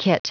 Kit.